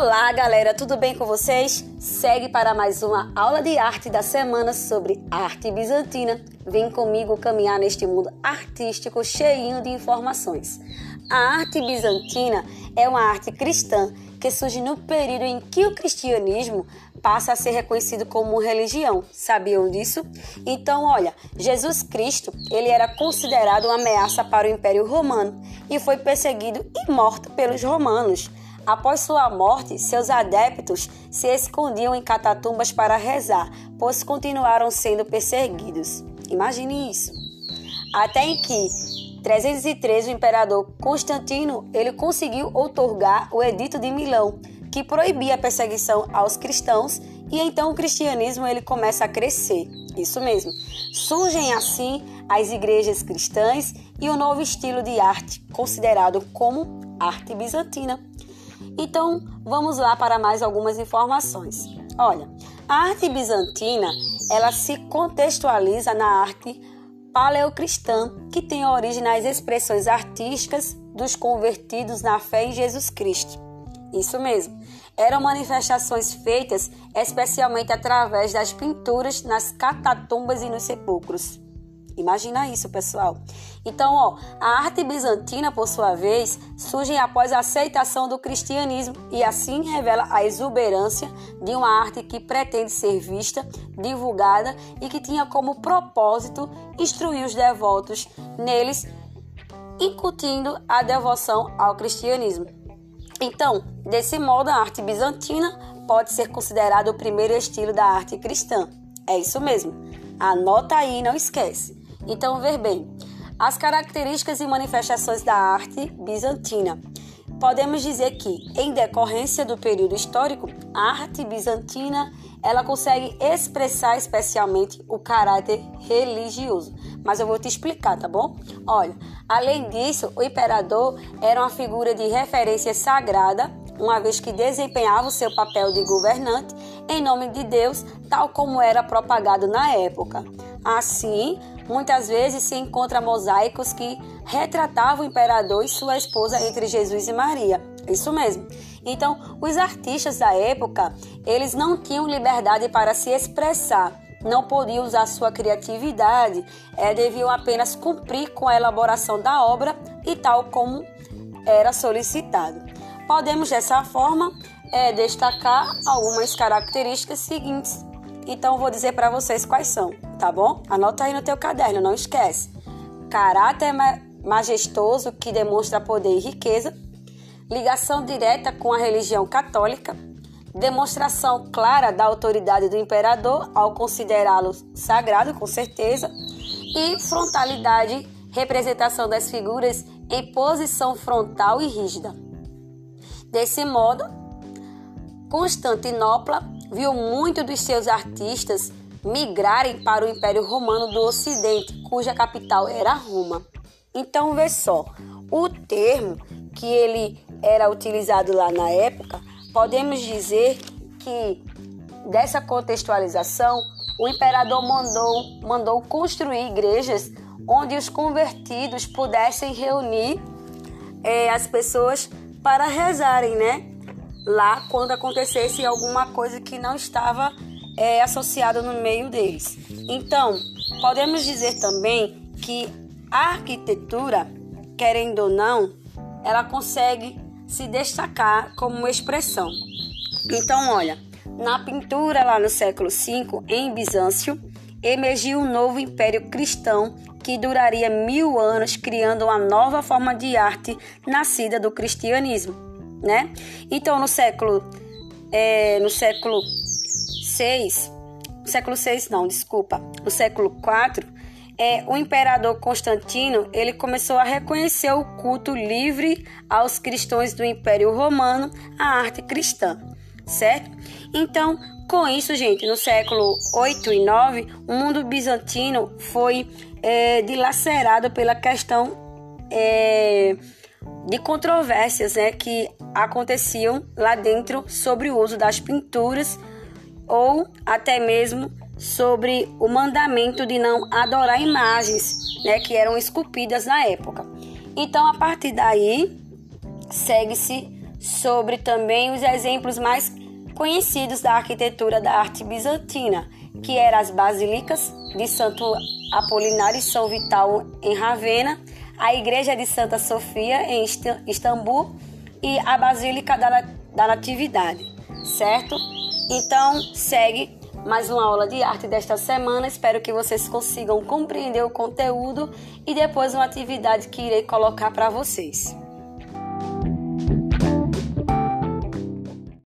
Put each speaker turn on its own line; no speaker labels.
Olá, galera, tudo bem com vocês? Segue para mais uma aula de arte da semana sobre arte bizantina. Vem comigo caminhar neste mundo artístico cheinho de informações. A arte bizantina é uma arte cristã que surge no período em que o cristianismo passa a ser reconhecido como religião. Sabiam disso? Então, olha, Jesus Cristo, ele era considerado uma ameaça para o Império Romano e foi perseguido e morto pelos romanos. Após sua morte, seus adeptos se escondiam em catatumbas para rezar, pois continuaram sendo perseguidos. Imagine isso. Até em que 313 o imperador Constantino ele conseguiu outorgar o Edito de Milão, que proibia a perseguição aos cristãos, e então o cristianismo ele começa a crescer. Isso mesmo. Surgem assim as igrejas cristãs e o novo estilo de arte, considerado como arte bizantina. Então, vamos lá para mais algumas informações. Olha, a arte bizantina, ela se contextualiza na arte paleocristã, que tem origem nas expressões artísticas dos convertidos na fé em Jesus Cristo. Isso mesmo. Eram manifestações feitas especialmente através das pinturas nas catatumbas e nos sepulcros. Imagina isso, pessoal. Então, ó, a arte bizantina, por sua vez, surge após a aceitação do cristianismo e assim revela a exuberância de uma arte que pretende ser vista, divulgada e que tinha como propósito instruir os devotos neles, incutindo a devoção ao cristianismo. Então, desse modo, a arte bizantina pode ser considerada o primeiro estilo da arte cristã. É isso mesmo. Anota aí, não esquece. Então, ver bem, as características e manifestações da arte bizantina. Podemos dizer que, em decorrência do período histórico, a arte bizantina ela consegue expressar especialmente o caráter religioso. Mas eu vou te explicar, tá bom? Olha, além disso, o imperador era uma figura de referência sagrada, uma vez que desempenhava o seu papel de governante em nome de Deus, tal como era propagado na época. Assim, Muitas vezes se encontra mosaicos que retratavam o imperador e sua esposa entre Jesus e Maria. Isso mesmo. Então, os artistas da época, eles não tinham liberdade para se expressar, não podiam usar sua criatividade, é, deviam apenas cumprir com a elaboração da obra e tal como era solicitado. Podemos dessa forma é, destacar algumas características seguintes então vou dizer para vocês quais são, tá bom? Anota aí no teu caderno, não esquece. Caráter majestoso que demonstra poder e riqueza, ligação direta com a religião católica, demonstração clara da autoridade do imperador ao considerá-lo sagrado, com certeza, e frontalidade, representação das figuras em posição frontal e rígida. Desse modo, Constantinopla viu muitos dos seus artistas migrarem para o Império Romano do Ocidente, cuja capital era Roma. Então, vê só, o termo que ele era utilizado lá na época, podemos dizer que dessa contextualização, o imperador mandou, mandou construir igrejas onde os convertidos pudessem reunir é, as pessoas para rezarem, né? lá quando acontecesse alguma coisa que não estava é, associada no meio deles. Então, podemos dizer também que a arquitetura, querendo ou não, ela consegue se destacar como expressão. Então, olha, na pintura lá no século V, em Bizâncio, emergiu um novo império cristão que duraria mil anos, criando uma nova forma de arte nascida do cristianismo né? Então, no século é, no século 6, século 6 não, desculpa, no século 4, é, o imperador Constantino ele começou a reconhecer o culto livre aos cristãos do Império Romano, a arte cristã, certo? Então, com isso, gente, no século 8 e 9, o mundo bizantino foi é, dilacerado pela questão é, de controvérsias né, que aconteciam lá dentro sobre o uso das pinturas ou até mesmo sobre o mandamento de não adorar imagens né, que eram esculpidas na época. Então, a partir daí, segue-se sobre também os exemplos mais conhecidos da arquitetura da arte bizantina, que eram as basílicas de Santo Apolinário e São Vital em Ravenna, a igreja de Santa Sofia em Istambul e a Basílica da Natividade, certo? Então, segue mais uma aula de arte desta semana. Espero que vocês consigam compreender o conteúdo e depois uma atividade que irei colocar para vocês.